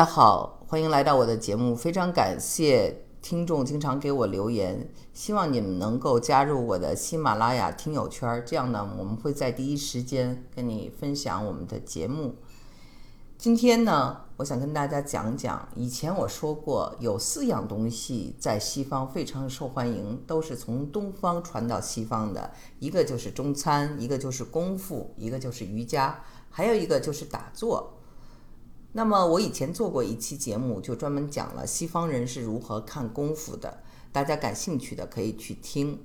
大家好，欢迎来到我的节目。非常感谢听众经常给我留言，希望你们能够加入我的喜马拉雅听友圈，这样呢，我们会在第一时间跟你分享我们的节目。今天呢，我想跟大家讲讲，以前我说过，有四样东西在西方非常受欢迎，都是从东方传到西方的，一个就是中餐，一个就是功夫，一个就是瑜伽，还有一个就是打坐。那么我以前做过一期节目，就专门讲了西方人是如何看功夫的，大家感兴趣的可以去听。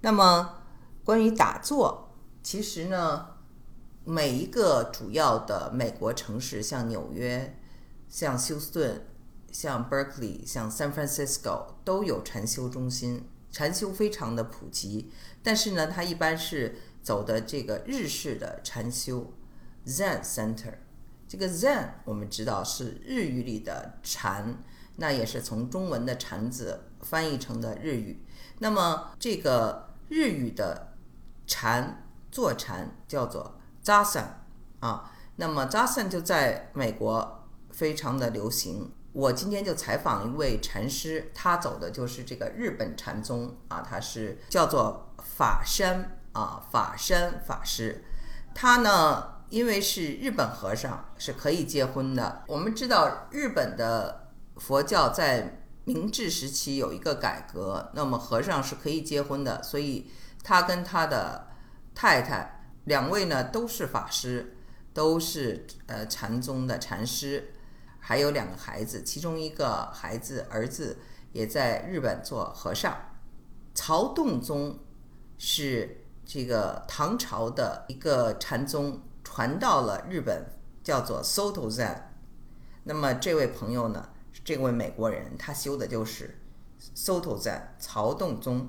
那么关于打坐，其实呢，每一个主要的美国城市，像纽约、像休斯顿、像 Berkeley、像 San Francisco 都有禅修中心，禅修非常的普及。但是呢，它一般是走的这个日式的禅修 Zen Center。这个 Zen 我们知道是日语里的禅，那也是从中文的禅字翻译成的日语。那么这个日语的禅坐禅叫做 Zazen 啊，那么 Zazen 就在美国非常的流行。我今天就采访一位禅师，他走的就是这个日本禅宗啊，他是叫做法山啊，法山法师，他呢。因为是日本和尚是可以结婚的。我们知道日本的佛教在明治时期有一个改革，那么和尚是可以结婚的，所以他跟他的太太两位呢都是法师，都是呃禅宗的禅师，还有两个孩子，其中一个孩子儿子也在日本做和尚。曹洞宗是这个唐朝的一个禅宗。传到了日本，叫做 Soto Zen。那么这位朋友呢，这位美国人，他修的就是 Soto Zen 曹洞宗。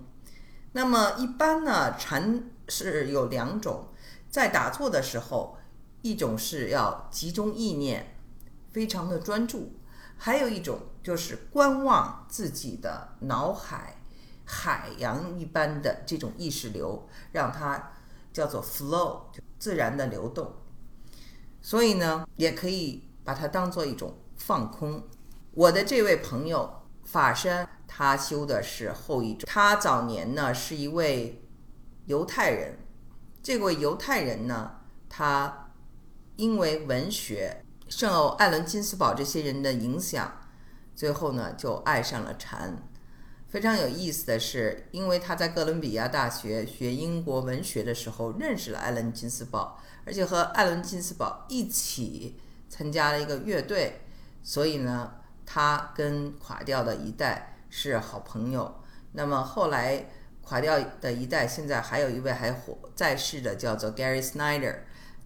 那么一般呢，禅是有两种，在打坐的时候，一种是要集中意念，非常的专注；还有一种就是观望自己的脑海，海洋一般的这种意识流，让它叫做 flow。自然的流动，所以呢，也可以把它当做一种放空。我的这位朋友法山，他修的是后一种。他早年呢是一位犹太人，这位犹太人呢，他因为文学受艾伦金斯堡这些人的影响，最后呢就爱上了禅。非常有意思的是，因为他在哥伦比亚大学学英国文学的时候认识了艾伦金斯堡，而且和艾伦金斯堡一起参加了一个乐队，所以呢，他跟垮掉的一代是好朋友。那么后来垮掉的一代现在还有一位还活在世的，叫做 Gary Snyder，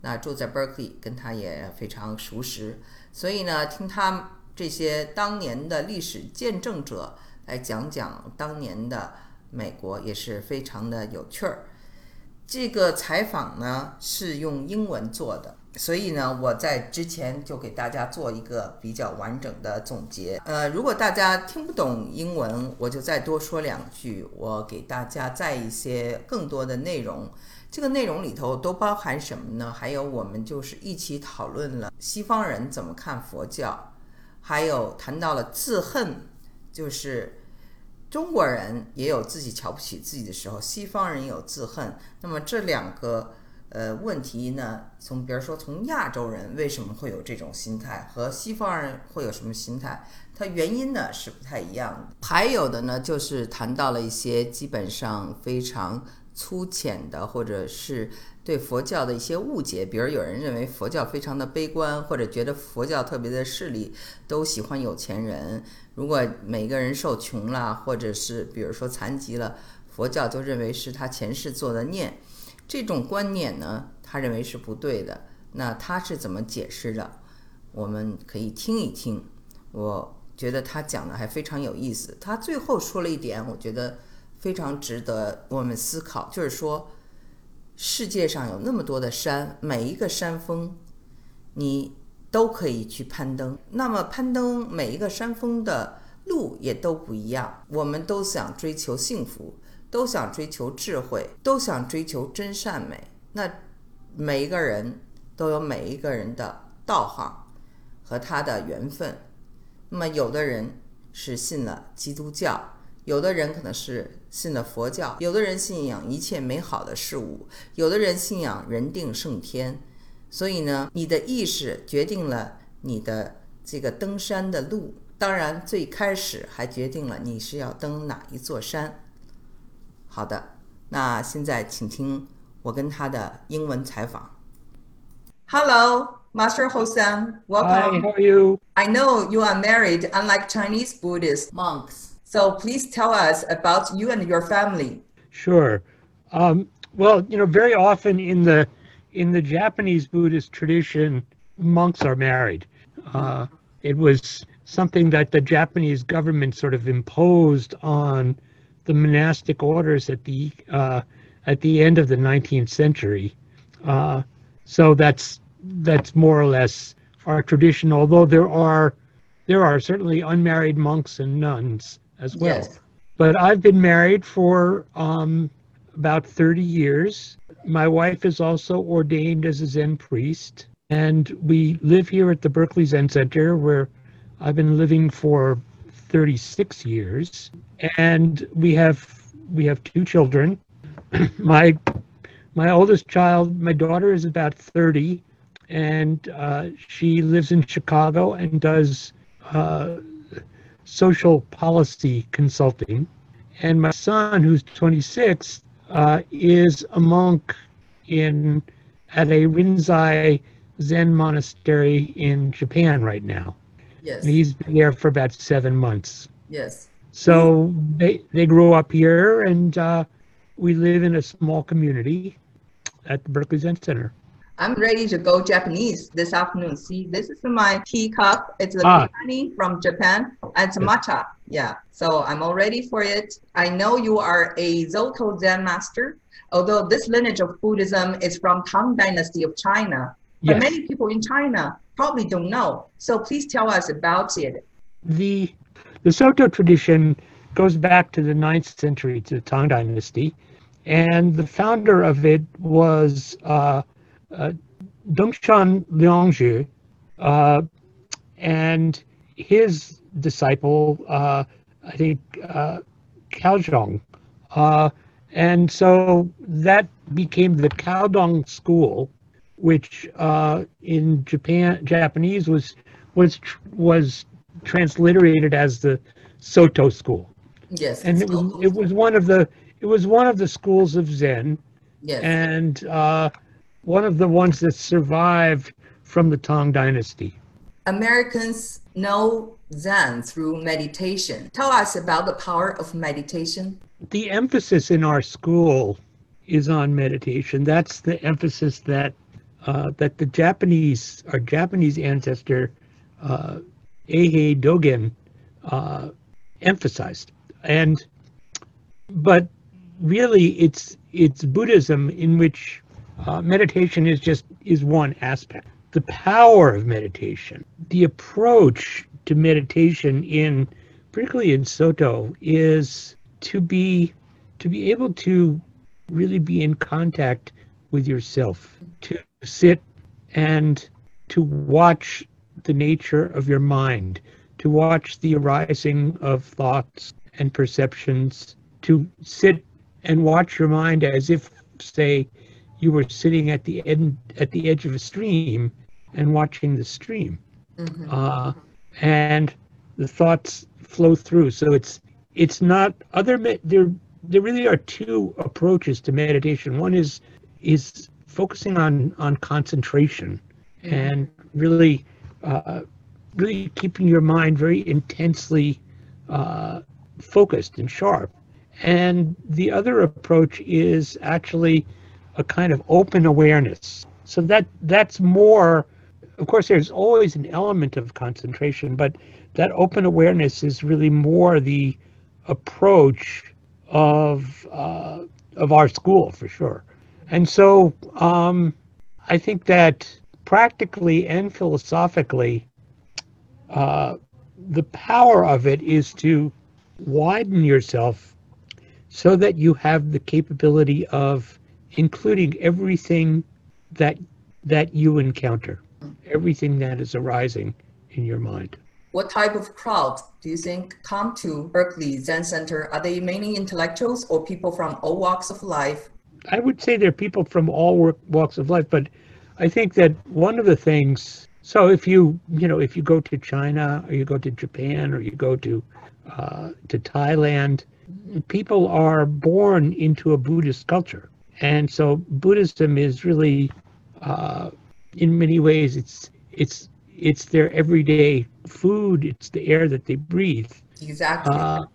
那住在 Berkeley，跟他也非常熟识。所以呢，听他这些当年的历史见证者。来讲讲当年的美国也是非常的有趣儿。这个采访呢是用英文做的，所以呢我在之前就给大家做一个比较完整的总结。呃，如果大家听不懂英文，我就再多说两句，我给大家再一些更多的内容。这个内容里头都包含什么呢？还有我们就是一起讨论了西方人怎么看佛教，还有谈到了自恨。就是中国人也有自己瞧不起自己的时候，西方人有自恨。那么这两个呃问题呢，从比如说从亚洲人为什么会有这种心态，和西方人会有什么心态，它原因呢是不太一样的。还有的呢，就是谈到了一些基本上非常粗浅的，或者是。对佛教的一些误解，比如有人认为佛教非常的悲观，或者觉得佛教特别的势利，都喜欢有钱人。如果每个人受穷了，或者是比如说残疾了，佛教就认为是他前世做的孽。这种观念呢，他认为是不对的。那他是怎么解释的？我们可以听一听。我觉得他讲的还非常有意思。他最后说了一点，我觉得非常值得我们思考，就是说。世界上有那么多的山，每一个山峰，你都可以去攀登。那么攀登每一个山峰的路也都不一样。我们都想追求幸福，都想追求智慧，都想追求真善美。那每一个人都有每一个人的道行，和他的缘分。那么，有的人是信了基督教，有的人可能是信了佛教，有的人信仰一切美好的事物，有的人信仰人定胜天。所以呢，你的意识决定了你的这个登山的路。当然，最开始还决定了你是要登哪一座山。好的，那现在请听我跟他的英文采访。Hello, Master Hosam. Welcome. Hi, how are you? I know you are married, unlike Chinese Buddhist monks. So please tell us about you and your family. Sure. Um, well, you know, very often in the in the Japanese Buddhist tradition, monks are married. Uh, it was something that the Japanese government sort of imposed on the monastic orders at the uh, at the end of the 19th century. Uh, so that's that's more or less our tradition. Although there are there are certainly unmarried monks and nuns as well. Yes. But I've been married for um, about 30 years. My wife is also ordained as a Zen priest, and we live here at the Berkeley Zen Center where I've been living for 36 years, and we have we have two children. my my oldest child, my daughter, is about 30, and uh, she lives in Chicago and does uh, social policy consulting. And my son, who's 26, uh, is a monk in at a Rinzai Zen monastery in Japan right now. Yes. And he's been there for about seven months. Yes. So they they grew up here, and uh, we live in a small community at the Berkeley Zen Center. I'm ready to go Japanese this afternoon. See, this is my tea cup. It's a Ah. honey from Japan. And it's matcha. Yeah. So I'm all ready for it. I know you are a Soto Zen master, although this lineage of Buddhism is from Tang Dynasty of China. But many people in China probably don't know. So please tell us about it. the the Soto tradition goes back to the 9th century to the Tang Dynasty, and the founder of it was uh, uh, Dongshan Liangjie, uh, and his disciple, uh, I think, uh, Kaozhong. Uh, and so that became the Caodong school, which uh, in Japan Japanese was was tr- was transliterated as the Soto school, Yes. and it was it was one of the it was one of the schools of Zen, yes. and uh, one of the ones that survived from the Tang Dynasty. Americans know Zen through meditation. Tell us about the power of meditation. The emphasis in our school is on meditation. That's the emphasis that uh, that the Japanese, our Japanese ancestor, uh, Eihei Dogen, uh, emphasized. And but really, it's it's Buddhism in which uh, meditation is just is one aspect. The power of meditation, the approach to meditation in particularly in Soto is to be to be able to really be in contact with yourself, to sit and to watch the nature of your mind, to watch the arising of thoughts and perceptions, to sit and watch your mind as if, say, you were sitting at the end at the edge of a stream and watching the stream, uh, and the thoughts flow through. So it's it's not other me- there there really are two approaches to meditation. One is is focusing on on concentration and really uh, really keeping your mind very intensely uh, focused and sharp. And the other approach is actually a kind of open awareness. So that that's more. Of course, there's always an element of concentration, but that open awareness is really more the approach of uh, of our school for sure. And so um, I think that practically and philosophically, uh, the power of it is to widen yourself so that you have the capability of including everything that that you encounter, everything that is arising in your mind. What type of crowd do you think come to Berkeley Zen Center? Are they mainly intellectuals or people from all walks of life? I would say they're people from all walks of life, but I think that one of the things. So if you you know if you go to China or you go to Japan or you go to uh, to Thailand, people are born into a Buddhist culture, and so Buddhism is really, uh, in many ways, it's it's it's their everyday food. It's the air that they breathe. Exactly. Uh,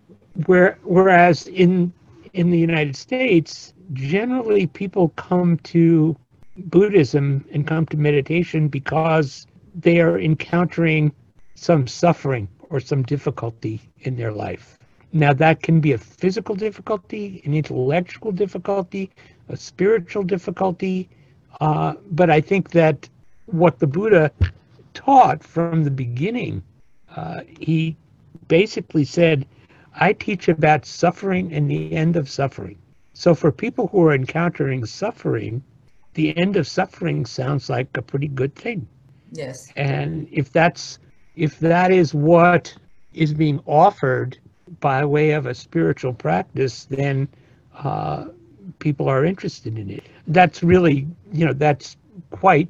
where whereas in in the United States, generally people come to Buddhism and come to meditation because they are encountering some suffering or some difficulty in their life. Now, that can be a physical difficulty, an intellectual difficulty, a spiritual difficulty. Uh, but I think that what the Buddha taught from the beginning, uh, he basically said, I teach about suffering and the end of suffering. So for people who are encountering suffering, the end of suffering sounds like a pretty good thing. Yes. And if that's if that is what is being offered by way of a spiritual practice, then uh, people are interested in it. That's really, you know, that's quite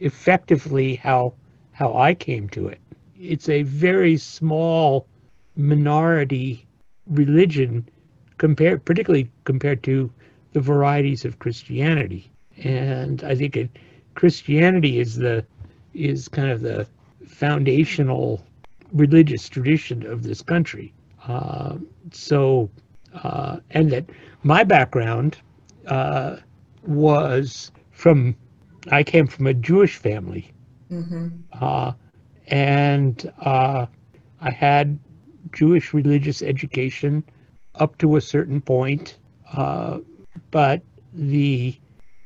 effectively how how I came to it. It's a very small minority religion compared, particularly compared to the varieties of Christianity. And I think it, Christianity is the is kind of the foundational religious tradition of this country. Uh, so, uh, and that my background uh, was from, I came from a Jewish family. Mm-hmm. Uh, and uh, I had Jewish religious education up to a certain point, uh, but the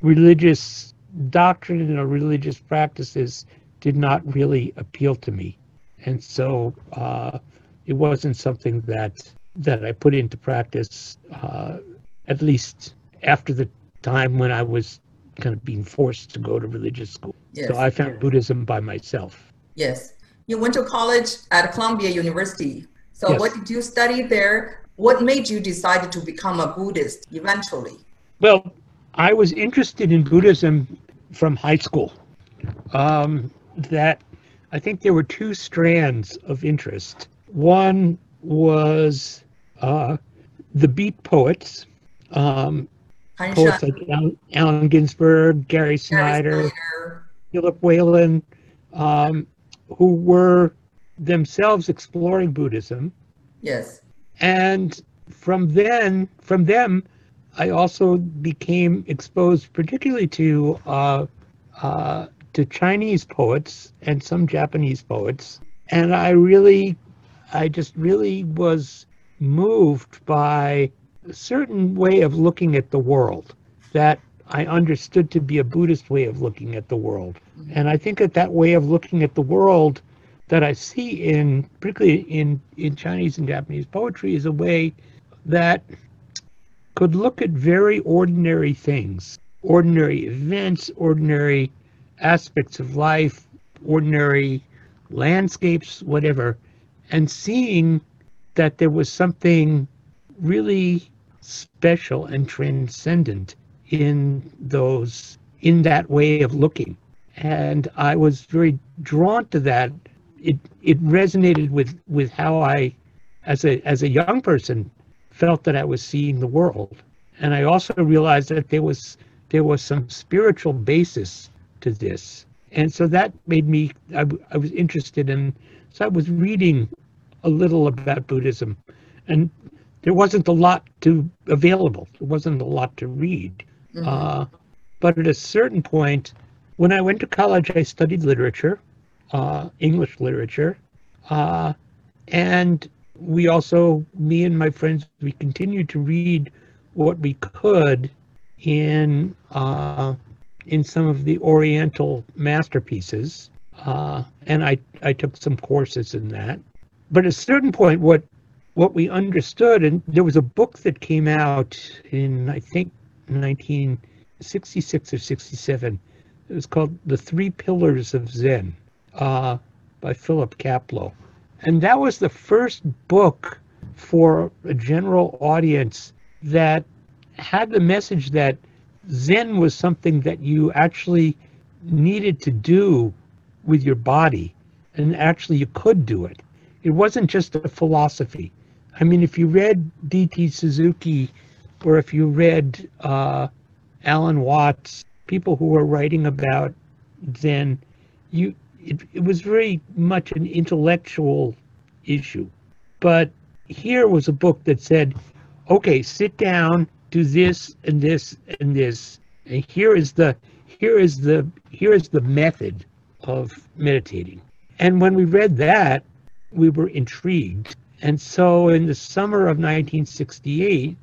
religious doctrine and religious practices did not really appeal to me, and so uh, it wasn't something that that I put into practice. Uh, at least after the time when I was kind of being forced to go to religious school. Yes. So I found Buddhism by myself. Yes. You went to college at Columbia University. So yes. what did you study there? What made you decide to become a Buddhist eventually? Well, I was interested in Buddhism from high school. Um, that I think there were two strands of interest. One was uh, the beat poets, um, poets like Allen, Allen Ginsberg, Gary Snyder, Snyder. Philip Whalen, um, who were themselves exploring Buddhism. Yes. And from then, from them, I also became exposed particularly to uh, uh, to Chinese poets and some Japanese poets, and I really, I just really was moved by certain way of looking at the world that I understood to be a Buddhist way of looking at the world, mm-hmm. and I think that that way of looking at the world that I see in particularly in in Chinese and Japanese poetry is a way that could look at very ordinary things, ordinary events, ordinary aspects of life, ordinary landscapes, whatever, and seeing that there was something really special and transcendent in those in that way of looking. And i was very drawn to that. It it resonated with with how I, as a as a young person, felt that I was seeing the world, and I also realized that there was there was some spiritual basis to this, and so that made me I, I was interested in. So I was reading a little about Buddhism, and there wasn't a lot to available. There wasn't a lot to read. Mm-hmm. Uh, but at a certain point, when I went to college, I studied literature, uh, English literature. Uh, and we also, me and my friends, we continued to read what we could in uh, in some of the Oriental masterpieces, uh, and I I took some courses in that. But at a certain point, what what we understood, and there was a book that came out in I think 1966 or 67. It was called The Three Pillars of Zen uh, by Philip Kapleau. And that was the first book for a general audience that had the message that Zen was something that you actually needed to do with your body, and actually you could do it. It wasn't just a philosophy. I mean, if you read D.T. Suzuki or if you read uh, Alan Watts, people who were writing about Zen, you it, it was very much an intellectual issue. But here was a book that said, okay, sit down, do this and this and this, and here is the here is the here is the method of meditating. And when we read that, we were intrigued. And so in the summer of 1968,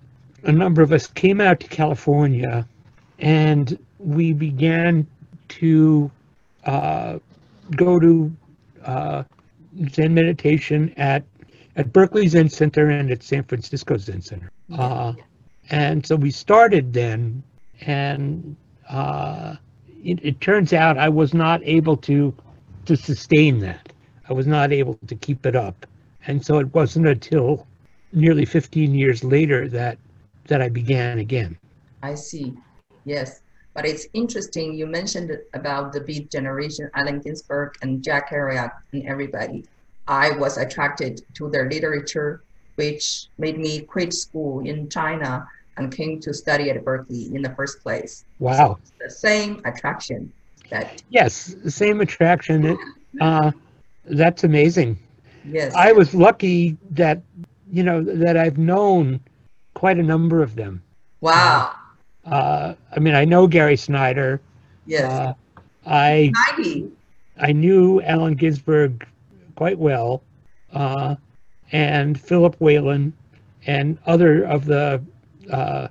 a number of us came out to California and we began to uh, go to uh, Zen meditation at at Berkeley Zen Center and at San Francisco Zen Center. Uh, and so we started then, and uh, it, it, turns out I was not able to to sustain that. I was not able to keep it up, and so it wasn't until nearly 15 years later that that I began again. I see. Yes. But it's interesting you mentioned about the Beat generation, Allen Ginsberg and Jack Kerouac and everybody. I was attracted to their literature, which made me quit school in China and came to study at Berkeley in the first place. Wow. So the same attraction that Yes, the same attraction. Uh, that's amazing. Yes. I was lucky that you know that I've known quite a number of them. Wow. Uh, I mean, I know Gary Snyder. Yes. Uh, I 90. I knew Allen Ginsberg quite well, uh, and Philip Whalen, and other of the uh,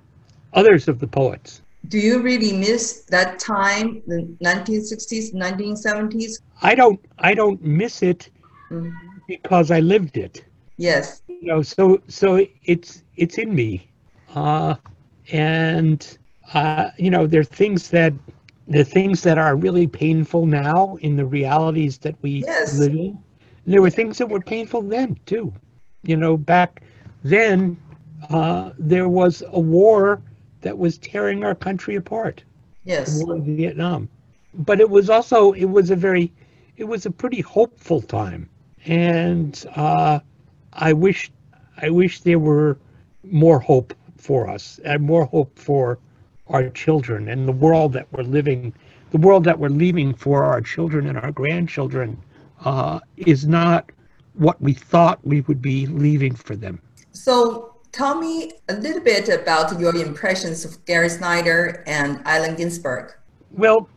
others of the poets. Do you really miss that time, the 1960s, 1970s? I don't. I don't miss it Mm. Because I lived it. Yes. You know, so so it's it's in me, uh, and uh, you know, there are things that the things that are really painful now in the realities that we Yes. live in. And there were things that were painful then too. You know, back then uh, there was a war that was tearing our country apart. Yes. The war in Vietnam. But it was also it was a very it was a pretty hopeful time. And uh, I wish I wish there were more hope for us and more hope for our children and the world that we're living, the world that we're leaving for our children and our grandchildren uh, is not what we thought we would be leaving for them. So tell me a little bit about your impressions of Gary Snyder and Allen Ginsberg. Well,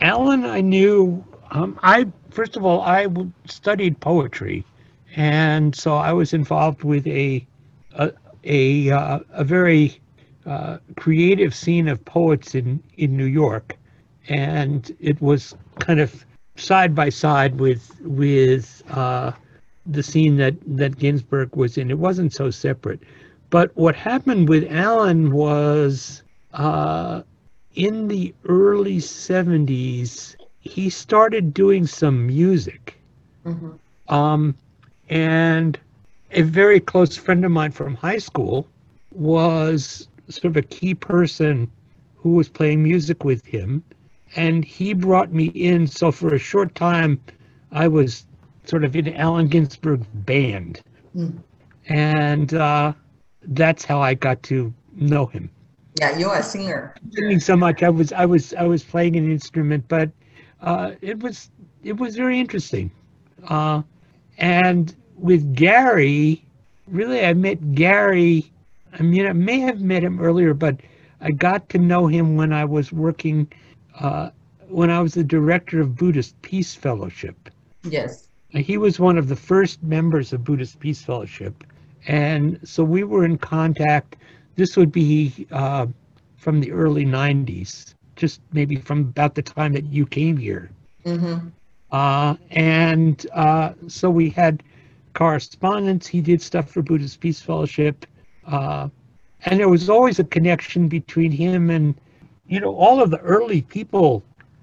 Allen, I knew. Um, I first of all, I studied poetry, and so I was involved with a a a, uh, a very uh, creative scene of poets in in New York, and it was kind of side by side with with uh, the scene that that Ginsberg was in. It wasn't so separate, but what happened with Allen was. Uh, in the early 70s, he started doing some music. Mhm. Um, and a very close friend of mine from high school was sort of a key person who was playing music with him. And he brought me in. So for a short time, I was sort of in Allen Ginsberg's band. Mm. And uh, that's how I got to know him Yeah, you're a singer. singing so much. I was I was I was playing an instrument, but uh, it was it was very interesting. Uh, and with Gary, really, I met Gary. I mean, I may have met him earlier, but I got to know him when I was working uh, when I was the director of Buddhist Peace Fellowship. Yes. He was one of the first members of Buddhist Peace Fellowship, and so we were in contact. This would be uh, from the early '90s, just maybe from about the time that you came here. Mm-hmm. Uh, and uh, so we had correspondence. He did stuff for Buddhist Peace Fellowship, uh, and there was always a connection between him and, you know, all of the early people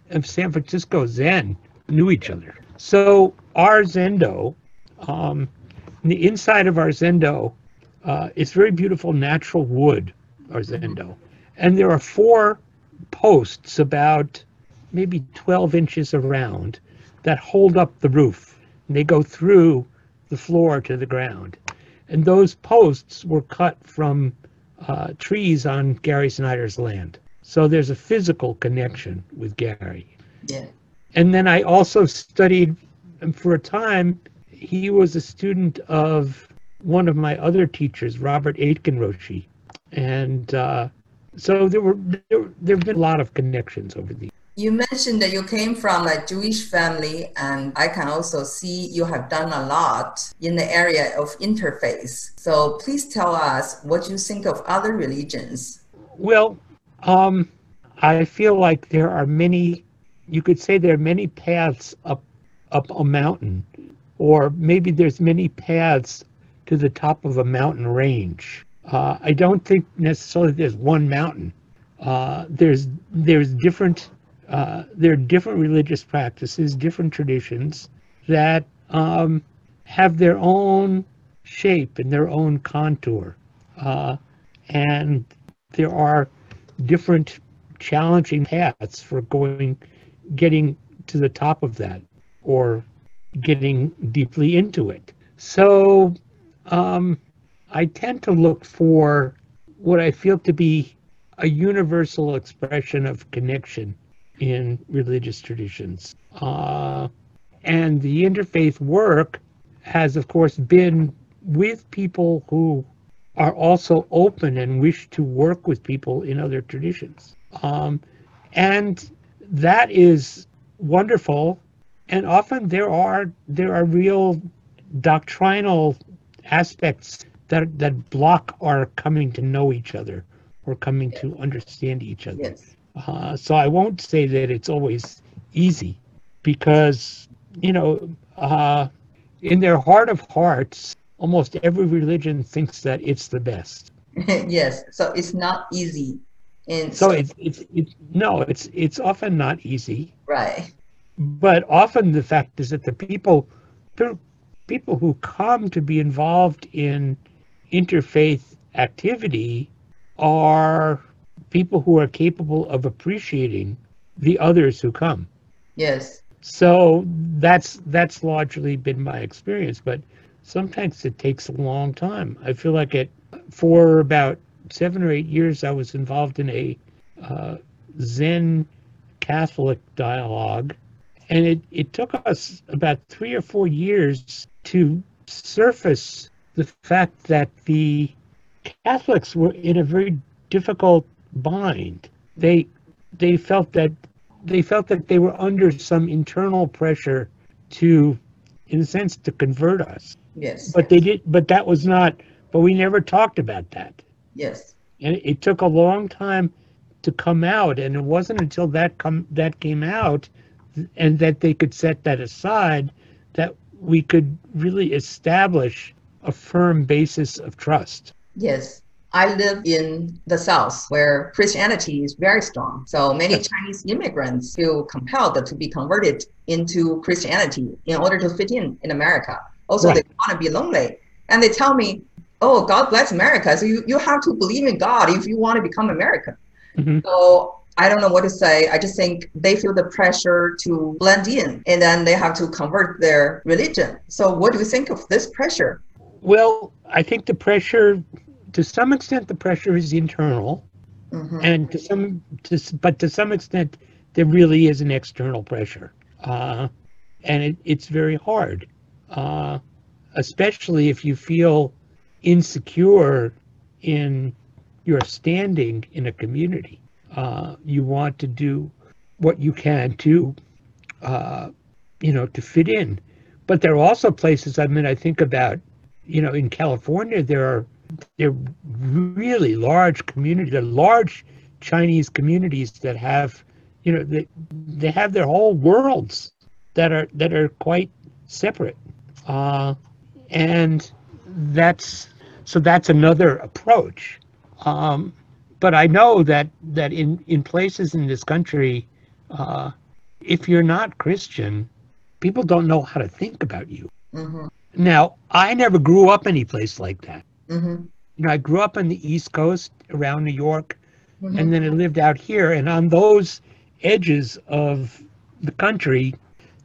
of San Francisco Zen knew each other. So our zendo, um, the inside of our zendo, uh, it's very beautiful natural wood, our zendo, and there are four posts about maybe 12 inches around that hold up the roof. And they go through the floor to the ground. And those posts were cut from uh, trees on Gary Snyder's land. So there's a physical connection with Gary. Yeah. And then I also studied for a time, he was a student of one of my other teachers, Robert Aitken And uh, so there were there, there have been a lot of connections over the you mentioned that you came from a Jewish family, and I can also see you have done a lot in the area of interfaith. So please tell us what you think of other religions. Well, um, I feel like there are many, you could say there are many paths up, up a mountain, or maybe there's many paths to the top of a mountain range. Uh, I don't think necessarily there's one mountain. Uh, there's there's different uh, there are different religious practices, different traditions that um, have their own shape and their own contour. Uh, and there are different challenging paths for going, getting to the top of that or getting deeply into it. So um, I tend to look for what I feel to be a universal expression of connection in religious traditions. Uh, and the interfaith work has, of course, been with people who are also open and wish to work with people in other traditions. Um, and that is wonderful. And often there are there are real doctrinal aspects that that block our coming to know each other or coming to understand each other. Yes. Uh, so I won't say that it's always easy because, you know, uh, in their heart of hearts, almost every religion thinks that it's the best. yes. So it's not easy. And so it's, it's, it's, no, it's, it's often not easy. Right. But often the fact is that the people, people who come to be involved in interfaith activity are people who are capable of appreciating the others who come. Yes. So that's that's largely been my experience, but sometimes it takes a long time. I feel like it for about seven or eight years I was involved in a uh, Zen Catholic dialogue, and it, it took us about three or four years to surface the fact that the Catholics were in a very difficult bind. They they felt that they felt that they were under some internal pressure to, in a sense, to convert us. Yes. But they did. But that was not. But we never talked about that. Yes. And it took a long time to come out, and it wasn't until that come that came out, and that they could set that aside, that we could really establish a firm basis of trust. Yes. I live in the South where Christianity is very strong. So many Chinese immigrants feel compelled to be converted into Christianity in order to fit in in America. Also, right. they want to be lonely. And they tell me, oh, God bless America. So you, you have to believe in God if you want to become American. Mm-hmm. So I don't know what to say. I just think they feel the pressure to blend in and then they have to convert their religion. So what do you think of this pressure? Well, I think the pressure to some extent the pressure is internal mm-hmm. and to some to, but to some extent there really is an external pressure uh, and it, it's very hard uh, especially if you feel insecure in your standing in a community uh, you want to do what you can to uh, you know to fit in but there are also places i mean i think about you know in california there are they're really large communities, large Chinese communities that have, you know, they they have their whole worlds that are that are quite separate, uh, and that's so that's another approach. Um, but I know that that in in places in this country, uh, if you're not Christian, people don't know how to think about you. Mm-hmm. Now, I never grew up any place like that. Mm-hmm. You know, I grew up on the East Coast around New York, Mm-hmm. and then I lived out here. And on those edges of the country,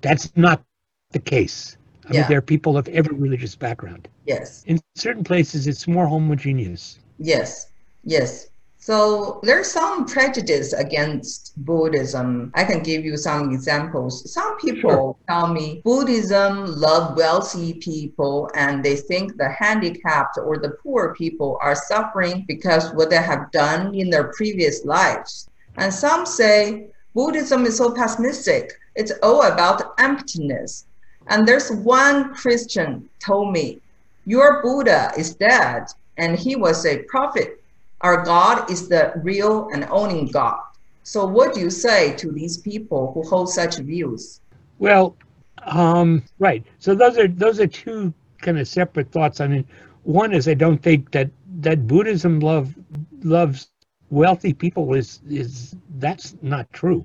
that's not the case. I mean, there are people of every religious background. Yes. In certain places, it's more homogeneous. Yes, yes. So there's some prejudice against Buddhism. I can give you some examples. Some people tell me Buddhism love wealthy people and they think the handicapped or the poor people are suffering because what they have done in their previous lives. And some say Buddhism is so pessimistic. It's all about emptiness. And there's one Christian told me, your Buddha is dead and he was a prophet. Our God is the real and only God. So, what do you say to these people who hold such views? Well, um, right. So those are those are two kind of separate thoughts. I mean, one is I don't think that that Buddhism love loves wealthy people is is that's not true.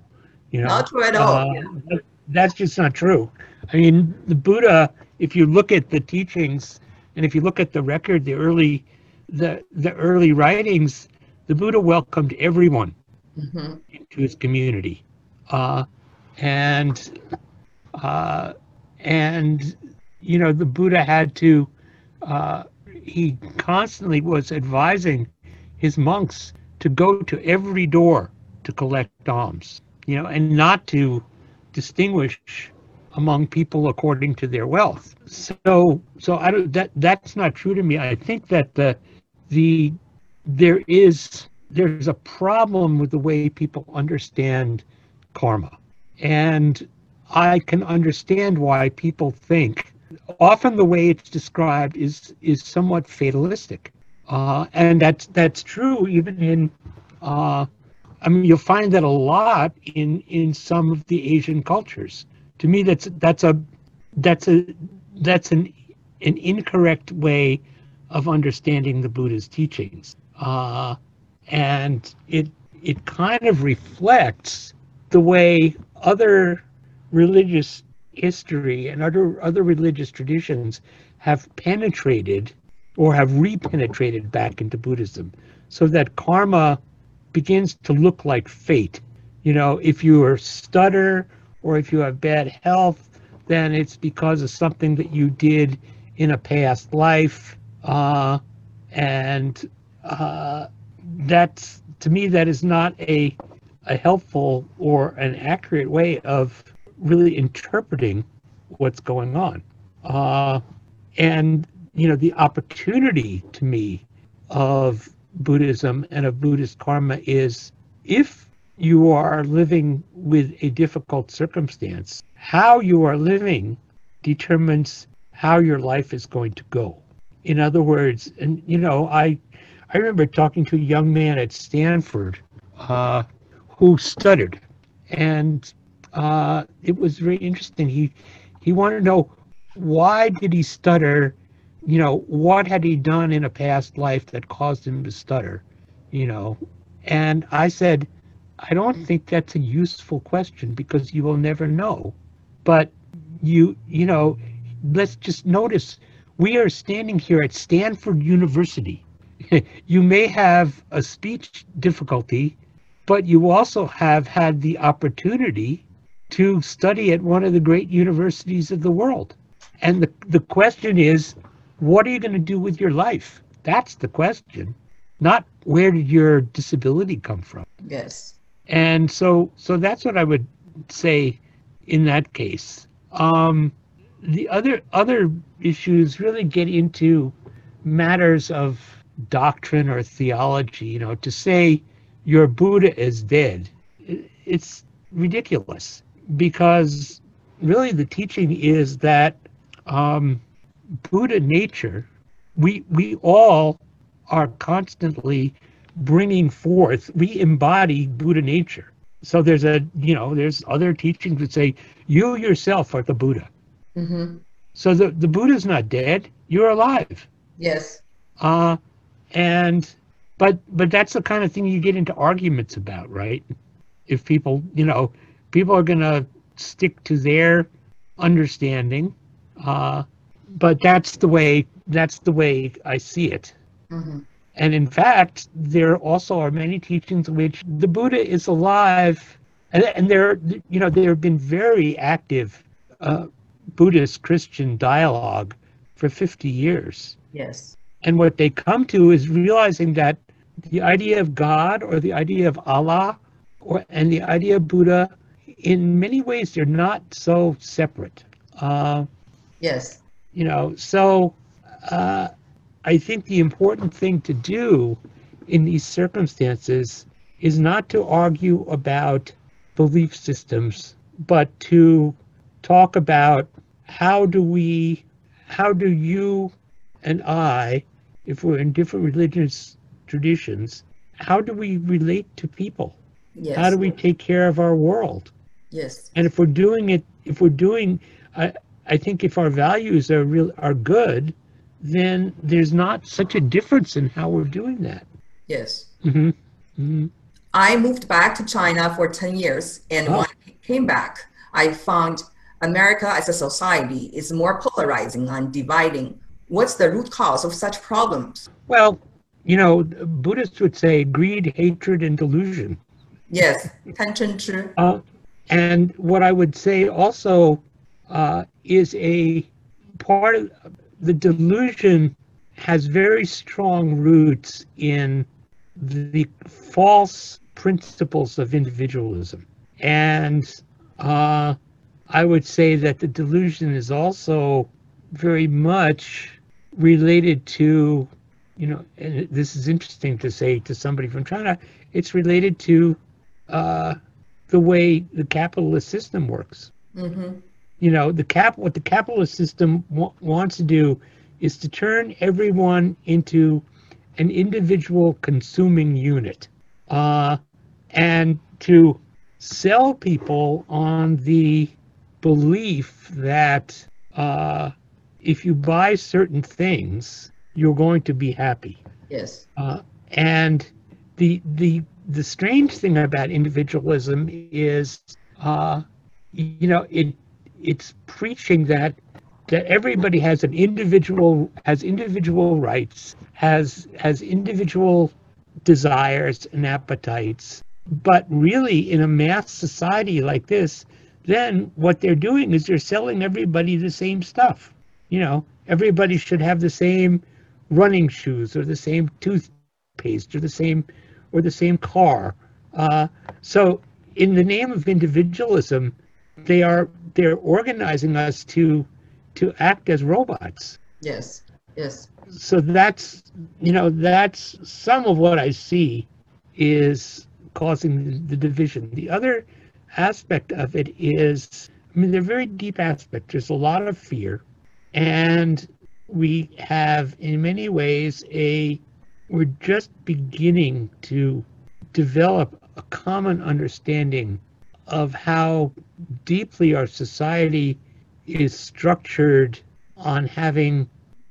You know, Not true at all. Uh, yeah. that- that's just not true. I mean, the Buddha, if you look at the teachings and if you look at the record, the early the the early writings, the Buddha welcomed everyone Mhm. into his community. Uh, and uh, and you know the Buddha had to uh, he constantly was advising his monks to go to every door to collect alms, you know, and not to distinguish among people according to their wealth. So so I don't that that's not true to me. I think that the the there is there's a problem with the way people understand karma. And I can understand why people think often the way it's described is is somewhat fatalistic. Uh, and that's that's true even in uh, I mean you'll find that a lot in in some of the Asian cultures. To me that's that's a that's a that's an an incorrect way of understanding the Buddha's teachings. Uh, and it it kind of reflects the way other religious history and other other religious traditions have penetrated or have repenetrated back into Buddhism so that karma begins to look like fate you know if you are stutter or if you have bad health then it's because of something that you did in a past life uh, and uh, that's to me that is not a a helpful or an accurate way of really interpreting what's going on. Uh, and you know the opportunity to me of buddhism and of buddhist karma is if you are living with a difficult circumstance how you are living determines how your life is going to go. In other words and you know i i remember talking to a young man at stanford uh, who stuttered. And uh, it was very interesting. He he wanted to know why did he stutter? You know what had he done in a past life that caused him to stutter? You know and i said i don't think that's a useful question because you will never know. But you you know let's just notice we are standing here at stanford university. You may have a speech difficulty but you also have had the opportunity to study at one of the great universities of the world. And the, the question is what are you going to do with your life? That's the question not where did your disability come from? Yes. And so so that's what i would say in that case. Um the other other issues really get into matters of doctrine or theology you know to say your buddha is dead, it's ridiculous. Because really the teaching is that um buddha nature we we all are constantly bringing forth we embody buddha nature so there's a you know there's other teachings that say you yourself are the buddha Mm-hmm. so the, the buddha's not dead you're alive Yes. uh and but but that's the kind of thing you get into arguments about right if people you know people are going to stick to their understanding, uh, but that's the way that's the way I see it. Mm-hmm. And in fact, there also are many teachings in which the Buddha is alive, and, and there, you know, there have been very active uh, Buddhist Christian dialogue for 50 years. Yes. And what they come to is realizing that the idea of God or the idea of Allah or and the idea of Buddha, in many ways, they're not so separate. Uh, Yes. you know, so uh, I think the important thing to do in these circumstances is not to argue about belief systems, but to talk about how do we, how do you and I, if we're in different religious traditions, how do we relate to people? Yes. How do we take care of our world? Yes. And if we're doing it, if we're doing, I, I think if our values are real are good, then there's not such a difference in how we're doing that. Yes. Mm-hmm. Mm-hmm. I moved back to China for 10 years, and oh. when I came back, I found America as a society is more polarizing and dividing. What's the root cause of such problems? Well, you know, Buddhists would say greed, hatred, and delusion. Yes, tension true. Uh, and what I would say also uh, is a part of the delusion has very strong roots in the false principles of individualism. And uh, I would say that the delusion is also very much related to, you know, and this is interesting to say to somebody from China, it's related to uh, the way the capitalist system works. hmm You know, the cap what the capitalist system wa- wants to do is to turn everyone into an individual consuming unit, uh, and to sell people on the belief that uh, if you buy certain things, you're going to be happy. Yes. Uh, and the the the strange thing about individualism is, uh, you know, it it's preaching that that everybody has an individual has individual rights, has has individual desires and appetites. But really, in a mass society like this, then what they're doing is they're selling everybody the same stuff. You know, everybody should have the same running shoes or the same toothpaste or the same or the same car. Uh, so, in the name of individualism, they are they're organizing us to to act as robots. Yes. Yes. So that's you know that's some of what I see is causing the, division. The other aspect of it is, I mean, they're very deep aspect. There's a lot of fear, and we have, in many ways, a we're just beginning to develop a common understanding of how deeply our society is structured on having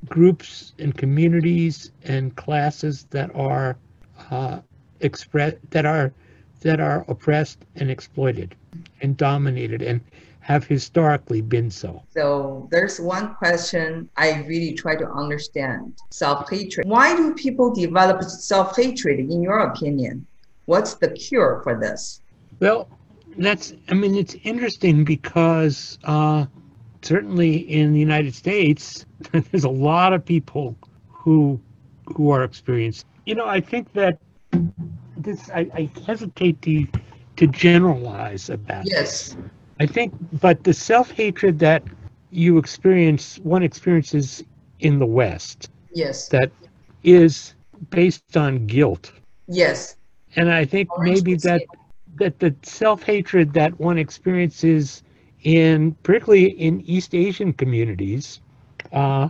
groups and communities and classes that are uh, express that are that are oppressed and exploited and dominated and have historically been so. So there's one question I really try to understand self hatred. Why do people develop self hatred, in your opinion? What's the cure for this? Well, that's I mean it's interesting because uh, certainly in the United States there's a lot of people who who are experienced. You know, I think that this I, I hesitate to to generalize about Yes. this. I think, but the self hatred that you experience, one experiences in the West, Yes. that is based on guilt, Yes. and I think maybe that. That the self hatred that one experiences in particularly in East Asian communities uh,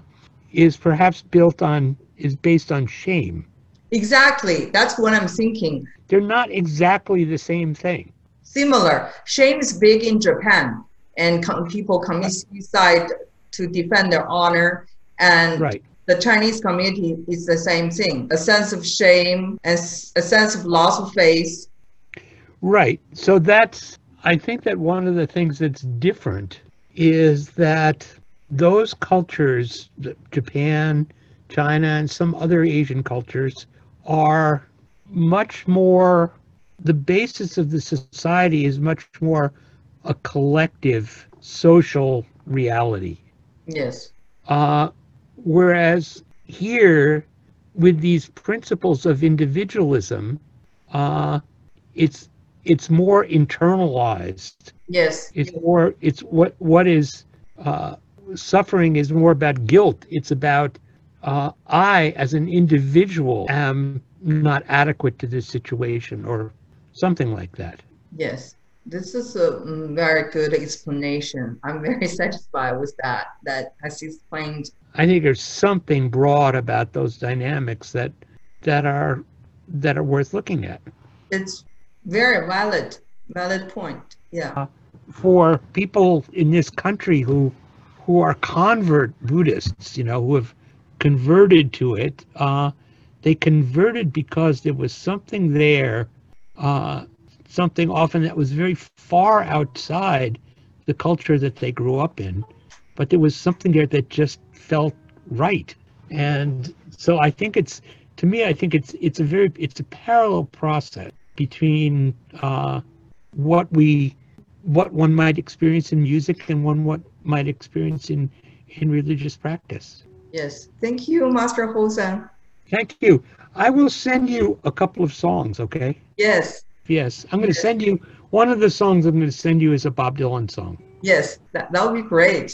is perhaps built on is based on shame. Exactly. That's what I'm thinking. They're not exactly the same thing. Similar. Shame is big in Japan, and com- people commit suicide to defend their honor. And Right. the Chinese community is the same thing a sense of shame and a sense of loss of faith. Right. So that's I think that one of the things that's different is that those cultures, Japan, China, and some other Asian cultures, are much more, the basis of the society is much more a collective social reality. Yes. Uh, whereas here, with these principles of individualism, uh, it's it's more internalized. Yes. It's more. It's what what is uh, suffering is more about guilt. It's about uh, I as an individual am not adequate to this situation or something like that. Yes. This is a very good explanation. I'm very satisfied with that. That has explained. I think there's something broad about those dynamics that that are that are worth looking at. It's very valid, valid point. Yeah. Uh, for people in this country who who are convert Buddhists, you know, who have converted to it, uh, they converted because there was something there uh, something often that was very far outside the culture that they grew up in, but there was something there that just felt right. And so I think it's, to me, I think it's it's a very it's a parallel process between uh, what we what one might experience in music and one what might experience in in religious practice. Yes, thank you, Master Hozan. Thank you. I will send you a couple of songs, okay? Yes, Yes, I'm going to send you one of the songs I'm going to send you is a Bob Dylan song. yes, that, that would be great.